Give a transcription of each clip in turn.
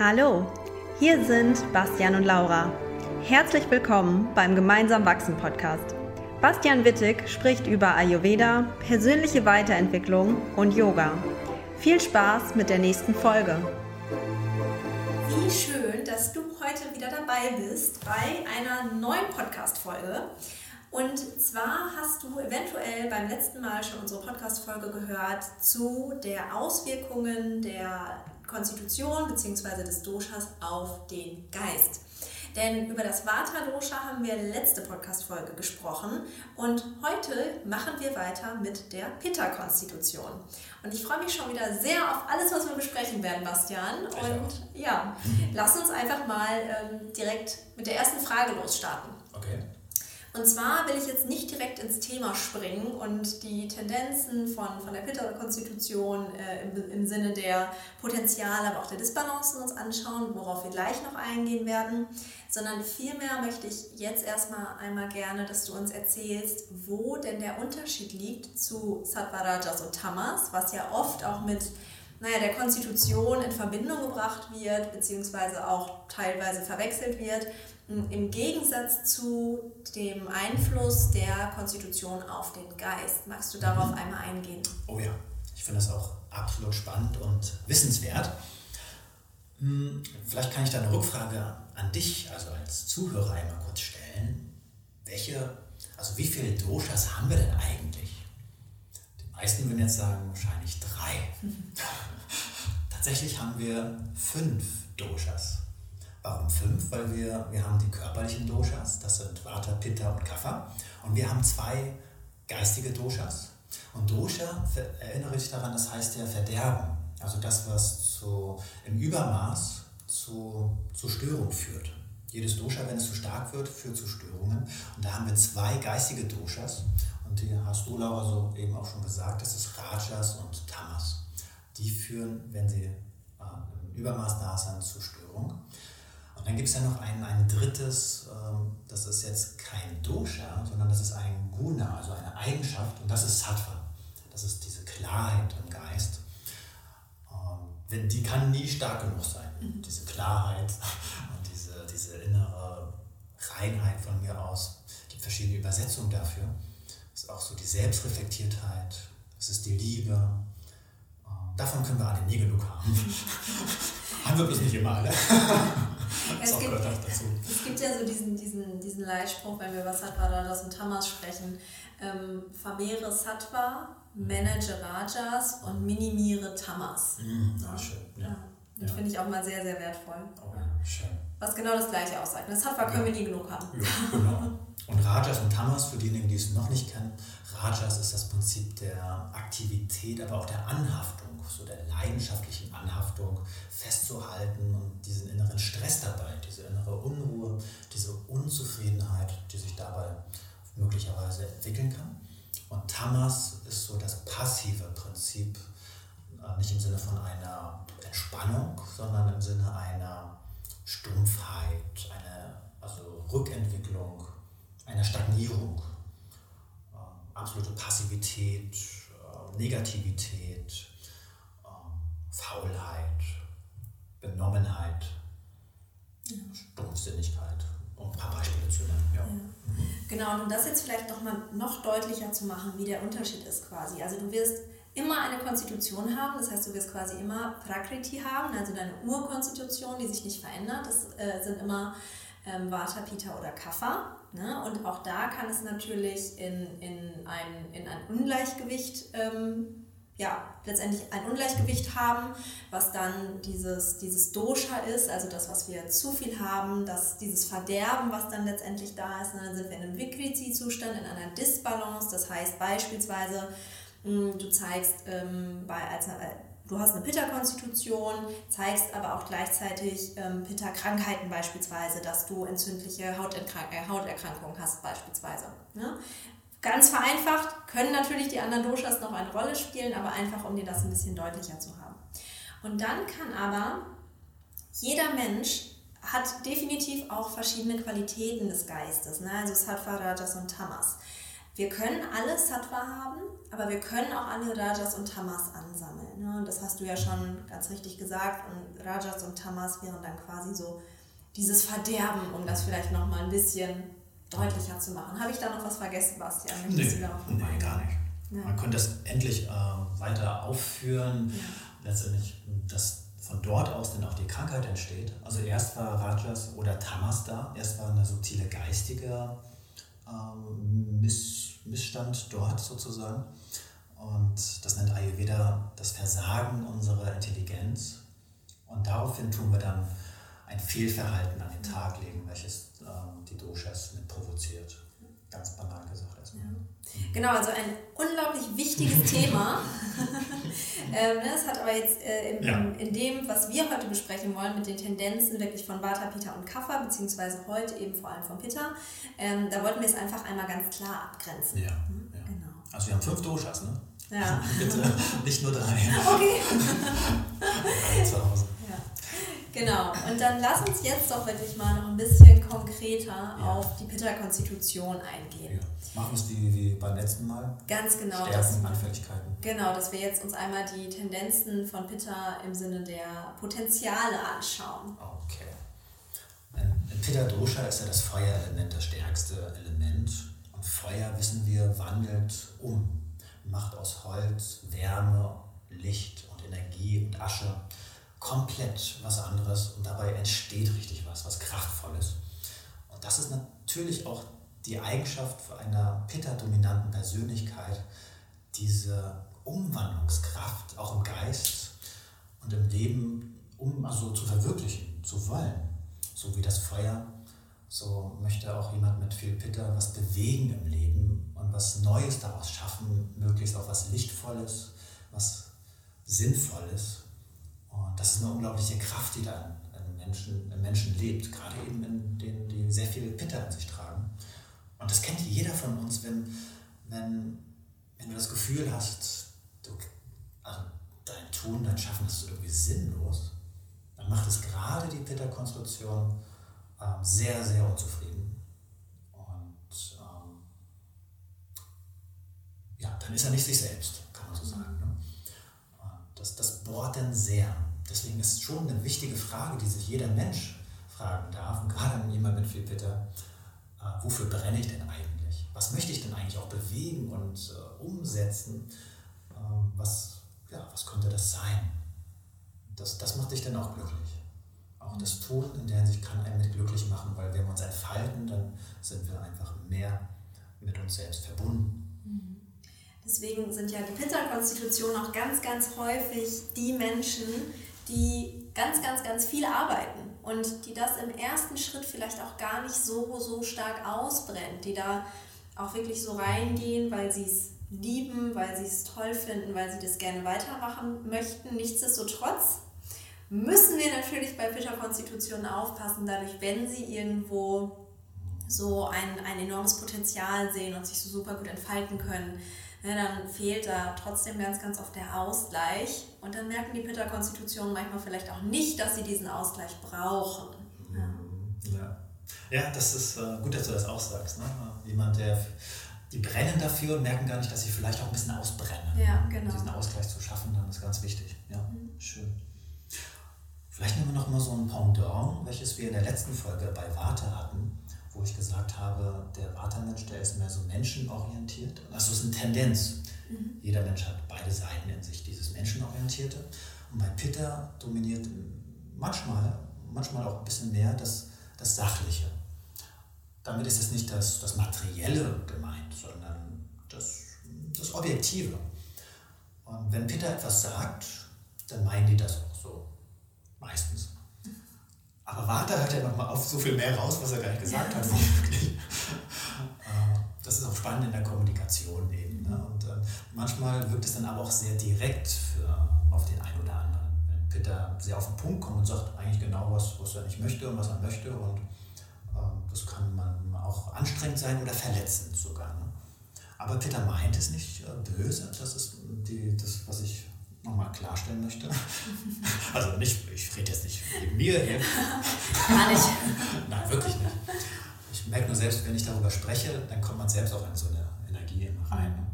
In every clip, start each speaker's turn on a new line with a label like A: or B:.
A: Hallo, hier sind Bastian und Laura. Herzlich willkommen beim Gemeinsam Wachsen Podcast. Bastian Wittig spricht über Ayurveda, persönliche Weiterentwicklung und Yoga. Viel Spaß mit der nächsten Folge.
B: Wie schön, dass du heute wieder dabei bist bei einer neuen Podcast-Folge. Und zwar hast du eventuell beim letzten Mal schon unsere Podcast-Folge gehört zu der Auswirkungen der Konstitution bzw. des Doshas auf den Geist. Denn über das Vata-Dosha haben wir letzte Podcast-Folge gesprochen und heute machen wir weiter mit der Pitta-Konstitution. Und ich freue mich schon wieder sehr auf alles, was wir besprechen werden, Bastian. Und ja, lass uns einfach mal ähm, direkt mit der ersten Frage losstarten.
C: Okay.
B: Und zwar will ich jetzt nicht direkt ins Thema springen und die Tendenzen von, von der Pitta-Konstitution äh, im, im Sinne der Potenziale, aber auch der Disbalancen uns anschauen, worauf wir gleich noch eingehen werden, sondern vielmehr möchte ich jetzt erstmal einmal gerne, dass du uns erzählst, wo denn der Unterschied liegt zu Sattvarajas und Tamas, was ja oft auch mit naja, der Konstitution in Verbindung gebracht wird, beziehungsweise auch teilweise verwechselt wird im Gegensatz zu dem Einfluss der Konstitution auf den Geist. Magst du darauf einmal eingehen?
C: Oh ja, ich finde das auch absolut spannend und wissenswert. Hm, vielleicht kann ich da eine Rückfrage an dich, also als Zuhörer, einmal kurz stellen. Welche, also wie viele Doshas haben wir denn eigentlich? Die meisten würden jetzt sagen, wahrscheinlich drei. Tatsächlich haben wir fünf Doshas. Warum fünf? Weil wir, wir haben die körperlichen Doshas, das sind Vata, Pitta und Kapha. Und wir haben zwei geistige Doshas. Und Dosha, erinnere dich daran, das heißt ja Verderben. Also das, was zu, im Übermaß zu, zu Störung führt. Jedes Dosha, wenn es zu stark wird, führt zu Störungen. Und da haben wir zwei geistige Doshas. Und die hast du, Laura, so eben auch schon gesagt, das ist Rajas und Tamas. Die führen, wenn sie äh, im Übermaß da sind, zu Störung. Und dann gibt es ja noch ein, ein drittes, ähm, das ist jetzt kein Dosha, sondern das ist ein Guna, also eine Eigenschaft, und das ist Sattva. Das ist diese Klarheit im Geist. Ähm, die kann nie stark genug sein, mhm. diese Klarheit und diese, diese innere Reinheit von mir aus. Es gibt verschiedene Übersetzungen dafür. Es ist auch so die Selbstreflektiertheit, es ist die Liebe. Ähm, davon können wir alle nie genug haben. haben wir bloß nicht immer alle.
B: Es, gibt, es gibt ja so diesen, diesen, diesen Leitspruch, wenn wir über Sattva, Rajas und Tamas sprechen. Ähm, vermehre Sattva, manage Rajas und minimiere Tamas.
C: Mhm, ja, schön. Ja. ja.
B: Das ja. finde ich auch mal sehr, sehr wertvoll.
C: Oh, schön.
B: Was genau das gleiche aussagt. Das Sattva können wir nie genug haben.
C: Ja, genau. Und Rajas und Tamas, für diejenigen, die es noch nicht kennen, Rajas ist das Prinzip der Aktivität, aber auch der Anhaftung, so der leidenschaftlichen Anhaftung festzuhalten und diesen inneren Stress dabei, diese innere Unruhe, diese Unzufriedenheit, die sich dabei möglicherweise entwickeln kann. Und Tamas ist so das passive Prinzip, äh, nicht im Sinne von einer Entspannung, sondern im Sinne einer Stumpfheit, einer also Rückentwicklung, einer Stagnierung, äh, absolute Passivität, äh, Negativität, Faulheit, Benommenheit, ja. Stumpfsinnigkeit, um ein paar Beispiele zu nennen. Ja.
B: ja. Genau, und um das jetzt vielleicht noch mal noch deutlicher zu machen, wie der Unterschied ist quasi. Also du wirst immer eine Konstitution haben, das heißt, du wirst quasi immer Prakriti haben, also deine Urkonstitution, die sich nicht verändert. Das äh, sind immer ähm, Vata, Pitta oder Kapha. Ne? Und auch da kann es natürlich in, in, ein, in ein Ungleichgewicht ähm, ja, letztendlich ein Ungleichgewicht haben, was dann dieses, dieses Dosha ist, also das, was wir zu viel haben, das, dieses Verderben, was dann letztendlich da ist. Und dann sind wir in einem Vikriti-Zustand, in einer Disbalance. Das heißt beispielsweise, hm, du zeigst ähm, bei, als, äh, du hast eine Pitta-Konstitution, zeigst aber auch gleichzeitig ähm, Pitta-Krankheiten beispielsweise, dass du entzündliche Hauterkrank äh, Hauterkrankungen hast beispielsweise. Ne? Ganz vereinfacht können natürlich die anderen Doshas noch eine Rolle spielen, aber einfach, um dir das ein bisschen deutlicher zu haben. Und dann kann aber jeder Mensch hat definitiv auch verschiedene Qualitäten des Geistes, ne? also Sattva, Rajas und Tamas. Wir können alle Sattva haben, aber wir können auch alle Rajas und Tamas ansammeln. Ne? Das hast du ja schon ganz richtig gesagt. Und Rajas und Tamas wären dann quasi so dieses Verderben, um das vielleicht nochmal ein bisschen deutlicher zu machen. Habe ich da noch was vergessen, Bastian?
C: Nee, nee gar nicht. Ja. Man könnte das endlich äh, weiter aufführen. Ja. Letztendlich, dass von dort aus dann auch die Krankheit entsteht. Also erst war Rajas oder Tamas da, erst war eine subtile geistige ähm, Miss, Missstand dort sozusagen. Und das nennt Ayurveda das Versagen unserer Intelligenz. Und daraufhin tun wir dann ein Fehlverhalten an den Tag legen, welches ähm, die Doshas mit provoziert. Ganz banal gesagt erstmal. Ja.
B: Genau, also ein unglaublich wichtiges Thema. ähm, das hat aber jetzt äh, in, ja. in, dem, was wir heute besprechen wollen, mit den Tendenzen wirklich von Vata, Pitta und Kapha, beziehungsweise heute eben vor allem von Pitta, ähm, da wollten wir es einfach einmal ganz klar abgrenzen.
C: Ja, mhm, ja. Genau. Also wir haben fünf Doshas, ne? Ja. Bitte, nicht nur drei.
B: Okay. zu Hause. Genau, und dann lass uns jetzt doch wirklich mal noch ein bisschen konkreter ja. auf die Pitta-Konstitution eingehen. Ja.
C: Machen wir es wie, wie beim letzten Mal?
B: Ganz genau.
C: Stärken, Anfälligkeiten.
B: Genau, dass wir jetzt uns einmal die Tendenzen von Pitta im Sinne der Potenziale anschauen.
C: Okay. Ein Pitta-Dosha ist ja das Feuerelement, das stärkste Element. Und Feuer, wissen wir, wandelt um. Macht aus Holz Wärme, Licht und Energie und Asche komplett was anderes und dabei entsteht richtig was, was kraftvolles. Und das ist natürlich auch die Eigenschaft einer Pitta-dominanten Persönlichkeit, diese Umwandlungskraft auch im Geist und im Leben, um also zu verwirklichen, zu wollen. So wie das Feuer, so möchte auch jemand mit viel Pitta was bewegen im Leben und was Neues daraus schaffen, möglichst auch was Lichtvolles, was Sinnvolles. Und das ist eine unglaubliche Kraft, die da in Menschen, in Menschen lebt, gerade eben in denen, die sehr viel Pitta in sich tragen. Und das kennt jeder von uns, wenn, wenn, wenn du das Gefühl hast, du, also dein Tun, dein Schaffen ist irgendwie sinnlos, dann macht es gerade die Pitta-Konstruktion ähm, sehr, sehr unzufrieden. Und ähm, ja, dann ist er nicht sich selbst, kann man so sagen. Das, das bohrt dann sehr. Deswegen ist es schon eine wichtige Frage, die sich jeder Mensch fragen darf, und gerade jemand mit viel Pitter, äh, wofür brenne ich denn eigentlich? Was möchte ich denn eigentlich auch bewegen und äh, umsetzen? Äh, was, ja, was könnte das sein? Das, das macht dich dann auch glücklich. Auch das Tun in der Hinsicht kann einen mit glücklich machen, weil wenn wir uns entfalten, dann sind wir einfach mehr mit uns selbst verbunden.
B: Mhm. Deswegen sind ja die Pitta-Konstitutionen auch ganz, ganz häufig die Menschen, die ganz, ganz, ganz viel arbeiten und die das im ersten Schritt vielleicht auch gar nicht so, so stark ausbrennt, die da auch wirklich so reingehen, weil sie es lieben, weil sie es toll finden, weil sie das gerne weitermachen möchten. Nichtsdestotrotz müssen wir natürlich bei Pitta-Konstitutionen aufpassen, dadurch, wenn sie irgendwo so ein, ein enormes Potenzial sehen und sich so super gut entfalten können, ja, dann fehlt da trotzdem ganz, ganz oft der Ausgleich. Und dann merken die Pitta-Konstitutionen manchmal vielleicht auch nicht, dass sie diesen Ausgleich brauchen.
C: Ja, ja. ja das ist äh, gut, dass du das auch sagst. Ne? Jemand, der die brennen dafür und merken gar nicht, dass sie vielleicht auch ein bisschen ausbrennen.
B: Ja, genau.
C: Diesen Ausgleich zu schaffen, dann ist ganz wichtig. Ja, mhm. schön. Mal so ein Pendant, welches wir in der letzten Folge bei Warte hatten wo ich gesagt habe, der Vata-Mensch, der ist mehr so menschenorientiert. Also es ist eine Tendenz. Mhm. Jeder Mensch hat beide Seiten in sich, dieses Menschenorientierte. Und bei Pitta dominiert manchmal, manchmal auch ein bisschen mehr das, das Sachliche. Damit ist es nicht das, das Materielle gemeint, sondern das, das Objektive. Und wenn Pitta etwas sagt, dann meinen die das auch so. Meistens. Aber Warte hört ja nochmal auf so viel mehr raus, was er gar nicht gesagt ja. hat. Äh, das ist auch spannend in der Kommunikation eben. Ne? Und äh, manchmal wirkt es dann aber auch sehr direkt für, auf den einen oder anderen. Wenn Peter sehr auf den Punkt kommt und sagt eigentlich genau, was, was er nicht möchte und was er möchte. Und ähm, das kann man auch anstrengend sein oder verletzend sogar. Ne? Aber Peter meint es nicht äh, böse. Das ist die, das, was ich nochmal klarstellen möchte. Also nicht, ich rede jetzt nicht wegen mir hier.
B: Gar nicht.
C: Nein, wirklich nicht. Ich merke nur selbst, wenn ich darüber spreche, dann kommt man selbst auch in so eine Energie ein. Ne?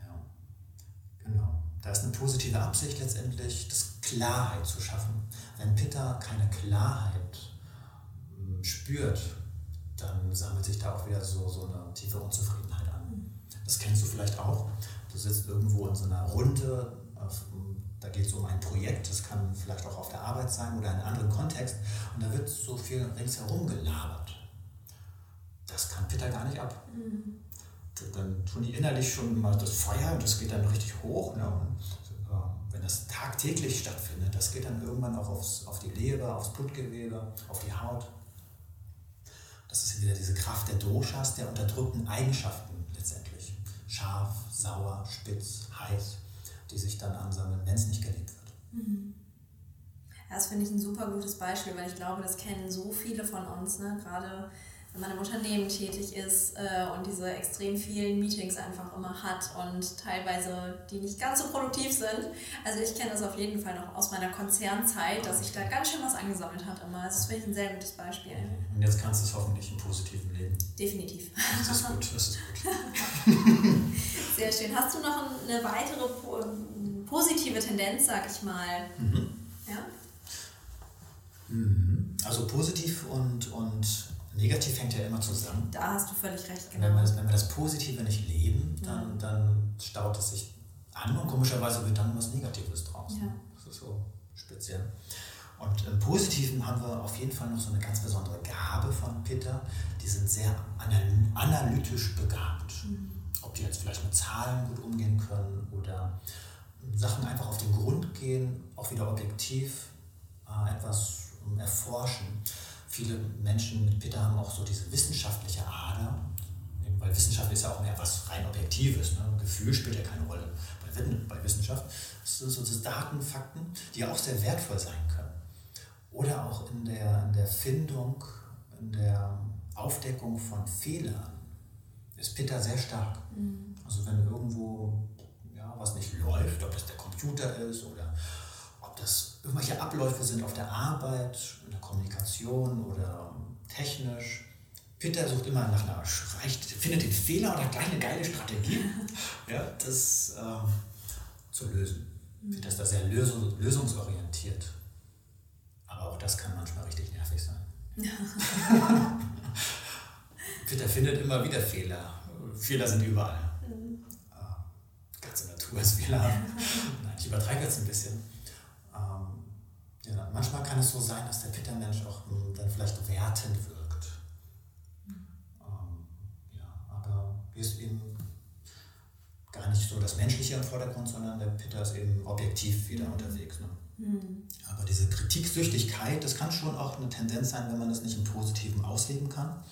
C: Ja, genau. Da ist eine positive Absicht letztendlich, das Klarheit zu schaffen. Wenn Pitta keine Klarheit hm, spürt, dann sammelt sich da auch wieder so, so eine tiefe Unzufriedenheit an. Das kennst du vielleicht auch. Du sitzt irgendwo in so einer Runde, da geht es um ein Projekt, das kann vielleicht auch auf der Arbeit sein oder in einem anderen Kontext, und da wird so viel ringsherum gelabert. Das kann Peter gar nicht ab. Mhm. Dann tun die innerlich schon mal das Feuer und das geht dann richtig hoch. Ne? Und, äh, wenn das tagtäglich stattfindet, das geht dann irgendwann auch aufs, auf die Leber, aufs Blutgewebe, auf die Haut. Das ist wieder diese Kraft der Doshas, der unterdrückten Eigenschaften letztendlich. Scharf, sauer, spitz, heiß, die sich dann ansammeln, wenn es nicht gelebt wird. Mhm.
B: Das finde ich ein super gutes Beispiel, weil ich glaube, das kennen so viele von uns, ne? gerade wenn man im Unternehmen tätig ist äh, und diese extrem vielen Meetings einfach immer hat und teilweise die nicht ganz so produktiv sind. Also ich kenne das auf jeden Fall noch aus meiner Konzernzeit, dass sich da ganz schön was angesammelt hat immer. Also das finde ich ein sehr gutes Beispiel.
C: Und jetzt kannst du es hoffentlich im positiven Leben.
B: Definitiv.
C: Das ist gut, das ist gut.
B: sehr schön. Hast du noch eine weitere positive Tendenz, sag ich mal? Mhm. Ja?
C: Mhm. Also positiv und, und Negativ hängt ja immer zusammen.
B: Da hast du völlig recht, genau.
C: Wenn wir das, wenn wir das Positive nicht leben, dann, dann staut es sich an und komischerweise wird dann was Negatives draus. Ja. Das ist so speziell. Und im Positiven haben wir auf jeden Fall noch so eine ganz besondere Gabe von Peter. Die sind sehr analytisch begabt. Mhm. Ob die jetzt vielleicht mit Zahlen gut umgehen können oder Sachen einfach auf den Grund gehen, auch wieder objektiv äh, etwas erforschen viele Menschen mit Pitta haben auch so diese wissenschaftliche Ader, weil Wissenschaft ist ja auch mehr was rein Objektives. Ne? Gefühl spielt ja keine Rolle bei, bei Wissenschaft. Das sind so Daten, Fakten, die ja auch sehr wertvoll sein können. Oder auch in der, in der Findung, in der Aufdeckung von Fehlern ist Pitta sehr stark. Mhm. Also wenn irgendwo ja, was nicht läuft, ob das der Computer ist oder ob das irgendwelche Abläufe sind auf der Arbeit, in der Kommunikation oder technisch. Peter sucht immer nach einer, reicht, findet den Fehler oder gleich eine geile Strategie, ja, das äh, zu lösen. Peter ist da sehr lösung, lösungsorientiert. Aber auch das kann manchmal richtig nervig sein. Peter findet immer wieder Fehler. Fehler sind überall. Mhm. Ganze Natur ist Fehler. Nein, ich übertreibe jetzt ein bisschen. Ja, manchmal kann es so sein, dass der Pittermensch auch hm, dann vielleicht wertend wirkt. Ähm, ja, aber hier ist eben gar nicht so das Menschliche im Vordergrund, sondern der Pitter ist eben objektiv wieder mhm. unterwegs. Ne? Mhm. Aber diese Kritiksüchtigkeit, das kann schon auch eine Tendenz sein, wenn man das nicht im Positiven ausleben kann.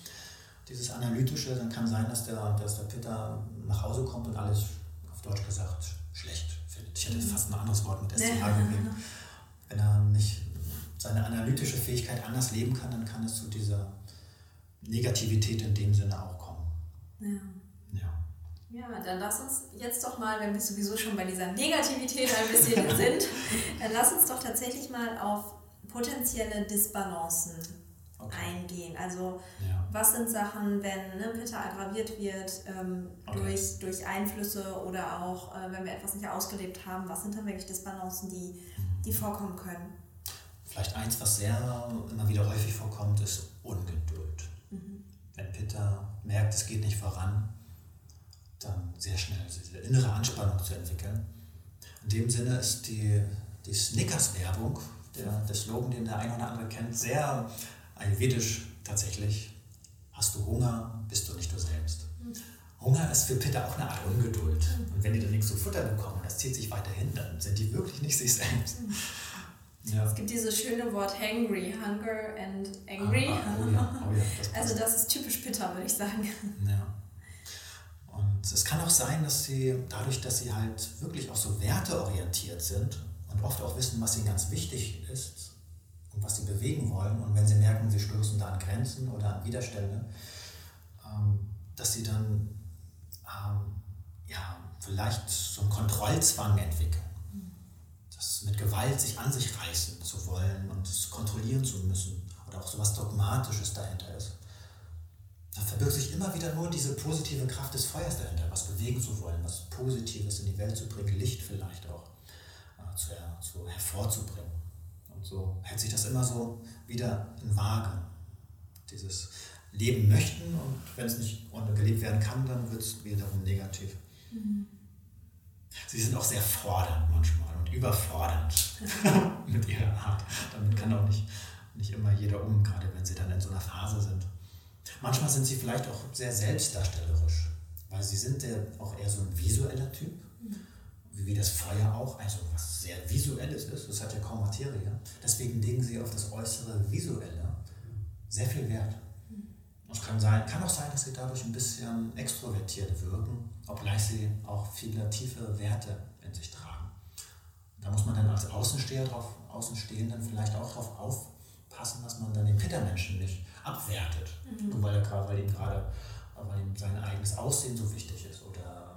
C: Dieses Analytische, dann kann sein, dass der, dass der Pitter nach Hause kommt und alles, auf Deutsch gesagt, schlecht findet. Ich hätte mhm. fast ein anderes Wort mit SCH gewählt wenn er nicht seine analytische Fähigkeit anders leben kann, dann kann es zu dieser Negativität in dem Sinne auch kommen.
B: Ja. Ja. Ja, dann lass uns jetzt doch mal, wenn wir sowieso schon bei dieser Negativität ein bisschen sind, dann lass uns doch tatsächlich mal auf potenzielle Disbalancen okay. eingehen. Also ja. was sind Sachen, wenn ne, Pitta aggraviert wird ähm, okay. durch, durch Einflüsse oder auch äh, wenn wir etwas nicht ausgelebt haben, was sind dann wirklich Disbalancen, die die vorkommen können.
C: Vielleicht eins, was sehr immer wieder häufig vorkommt, ist Ungeduld. Mhm. Wenn Pitta merkt, es geht nicht voran, dann sehr schnell diese innere Anspannung zu entwickeln. In dem Sinne ist die, die Snickers-Werbung, der, der Slogan, den der eine oder andere kennt, sehr ayurvedisch tatsächlich. Hast du Hunger, bist du nicht du selbst. Mhm. Hunger ist für Pitta auch eine Art Ungeduld. Und wenn die dann nichts zu Futter bekommen, das zieht sich weiterhin, dann sind die wirklich nicht sich selbst.
B: Ja. Es gibt dieses schöne Wort hangry, hunger and angry. Ah, oh ja, oh ja, das also das ist typisch Pitta, würde ich sagen.
C: Ja. Und es kann auch sein, dass sie dadurch, dass sie halt wirklich auch so werteorientiert sind und oft auch wissen, was ihnen ganz wichtig ist und was sie bewegen wollen, und wenn sie merken, sie stoßen da an Grenzen oder an Widerstände, ähm, dass sie dann ähm, ja, vielleicht so einen Kontrollzwang entwickeln. Das mit Gewalt sich an sich reißen zu wollen und es kontrollieren zu müssen oder auch so was Dogmatisches dahinter ist. Da verbirgt sich immer wieder nur diese positive Kraft des Feuers dahinter, was bewegen zu wollen, was Positives in die Welt zu bringen, Licht vielleicht auch äh, zu, zu, hervorzubringen. Und so hält sich das immer so wieder in Waage. Dieses Leben möchten und wenn es nicht gelebt werden kann, dann wird es wiederum negativ. Mhm. Sie sind auch sehr fordernd manchmal und überfordernd mit ihrer Art. Damit kann auch nicht, nicht immer jeder um, gerade wenn sie dann in so einer Phase sind. Manchmal sind sie vielleicht auch sehr selbstdarstellerisch, weil sie sind ja auch eher so ein visueller Typ, wie das Feuer auch, also was sehr visuelles ist, das hat ja kaum Materie. Deswegen legen sie auf das äußere Visuelle sehr viel Wert. Es kann, sein, kann auch sein, dass sie dadurch ein bisschen extrovertiert wirken, obgleich sie auch viele tiefe Werte in sich tragen. Da muss man dann als Außensteher drauf, Außenstehenden vielleicht auch darauf aufpassen, dass man dann den Pittermenschen nicht abwertet, mhm. weil, er, weil ihm gerade weil ihm sein eigenes Aussehen so wichtig ist oder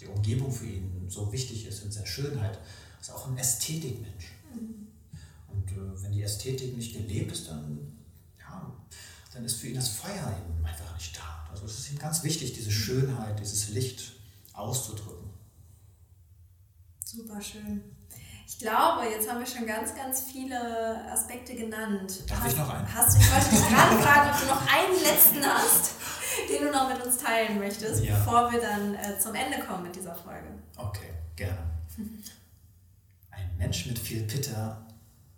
C: die Umgebung für ihn so wichtig ist in seiner Schönheit. Ist auch ein Ästhetikmensch. Mhm. Und äh, wenn die Ästhetik nicht gelebt ist, dann, ja, dann ist für ihn das Feuer eben einfach nicht da. Also es ist ihm ganz wichtig, diese Schönheit, dieses Licht auszudrücken.
B: Super schön. Ich glaube, jetzt haben wir schon ganz, ganz viele Aspekte genannt.
C: Darf hast, ich noch einen?
B: Hast, ich wollte dich gerade fragen, ob du noch einen letzten hast, den du noch mit uns teilen möchtest, ja. bevor wir dann äh, zum Ende kommen mit dieser Folge.
C: Okay, gerne. Ein Mensch mit viel Pitter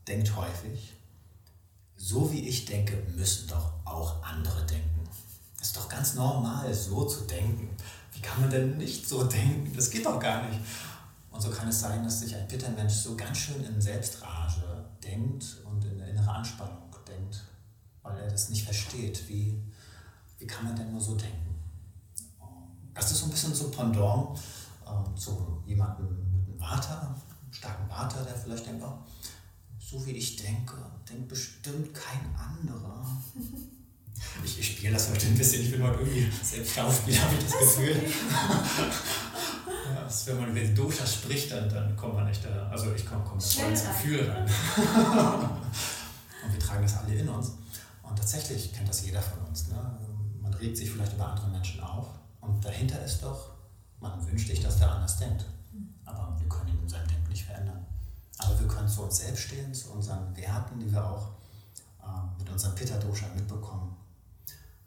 C: denkt häufig, so wie ich denke, müssen doch auch andere denken. Ist doch ganz normal, so zu denken. Wie kann man denn nicht so denken? Das geht doch gar nicht. Und so kann es sein, dass sich ein Pittermensch so ganz schön in Selbstrage denkt und in innere Anspannung denkt, weil er das nicht versteht. Wie, wie kann man denn nur so denken? Das ist so ein bisschen so Pendant äh, zu jemandem mit einem Vater, einem starken Vater, der vielleicht denkt, oh, so wie ich denke, denkt bestimmt kein anderer. Ich, ich spiele das heute ein bisschen, ich bin heute irgendwie selbst Schauspieler, habe ich das Gefühl. Ja, das, wenn man über die Dosha spricht, dann, dann kommt man echt da, also ich komme komm da voll ins Gefühl rein. und wir tragen das alle in uns. Und tatsächlich kennt das jeder von uns. Ne? Man regt sich vielleicht über andere Menschen auf. Und dahinter ist doch, man wünscht sich, dass der anders denkt. Aber wir können ihn in seinem Denken nicht verändern. Aber wir können zu uns selbst stehen, zu unseren Werten, die wir auch äh, mit unserem Pitta-Dosha mitbekommen,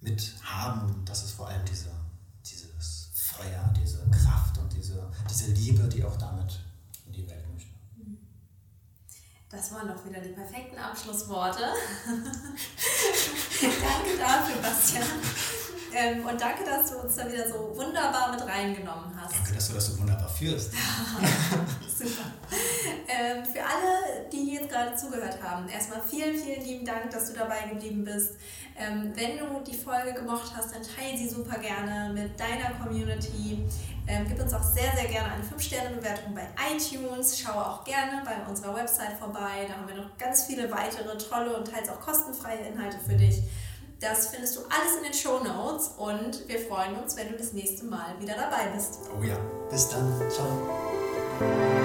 C: mit haben. Das ist vor allem diese Feuer, diese Kraft und diese, diese Liebe, die auch damit in die Welt möchte.
B: Das waren doch wieder die perfekten Abschlussworte. danke dafür, Bastian. Ähm, und danke, dass du uns da wieder so wunderbar mit reingenommen hast.
C: Danke, dass du das so wunderbar führst.
B: Super. Ähm, für alle, die jetzt gerade zugehört haben, erstmal vielen, vielen lieben Dank, dass du dabei geblieben bist. Ähm, wenn du die Folge gemocht hast, dann teile sie super gerne mit deiner Community. Ähm, gib uns auch sehr, sehr gerne eine 5-Sterne-Bewertung bei iTunes. Schau auch gerne bei unserer Website vorbei. Da haben wir noch ganz viele weitere tolle und teils auch kostenfreie Inhalte für dich. Das findest du alles in den Show Notes und wir freuen uns, wenn du das nächste Mal wieder dabei bist.
C: Oh ja, bis dann. Ciao.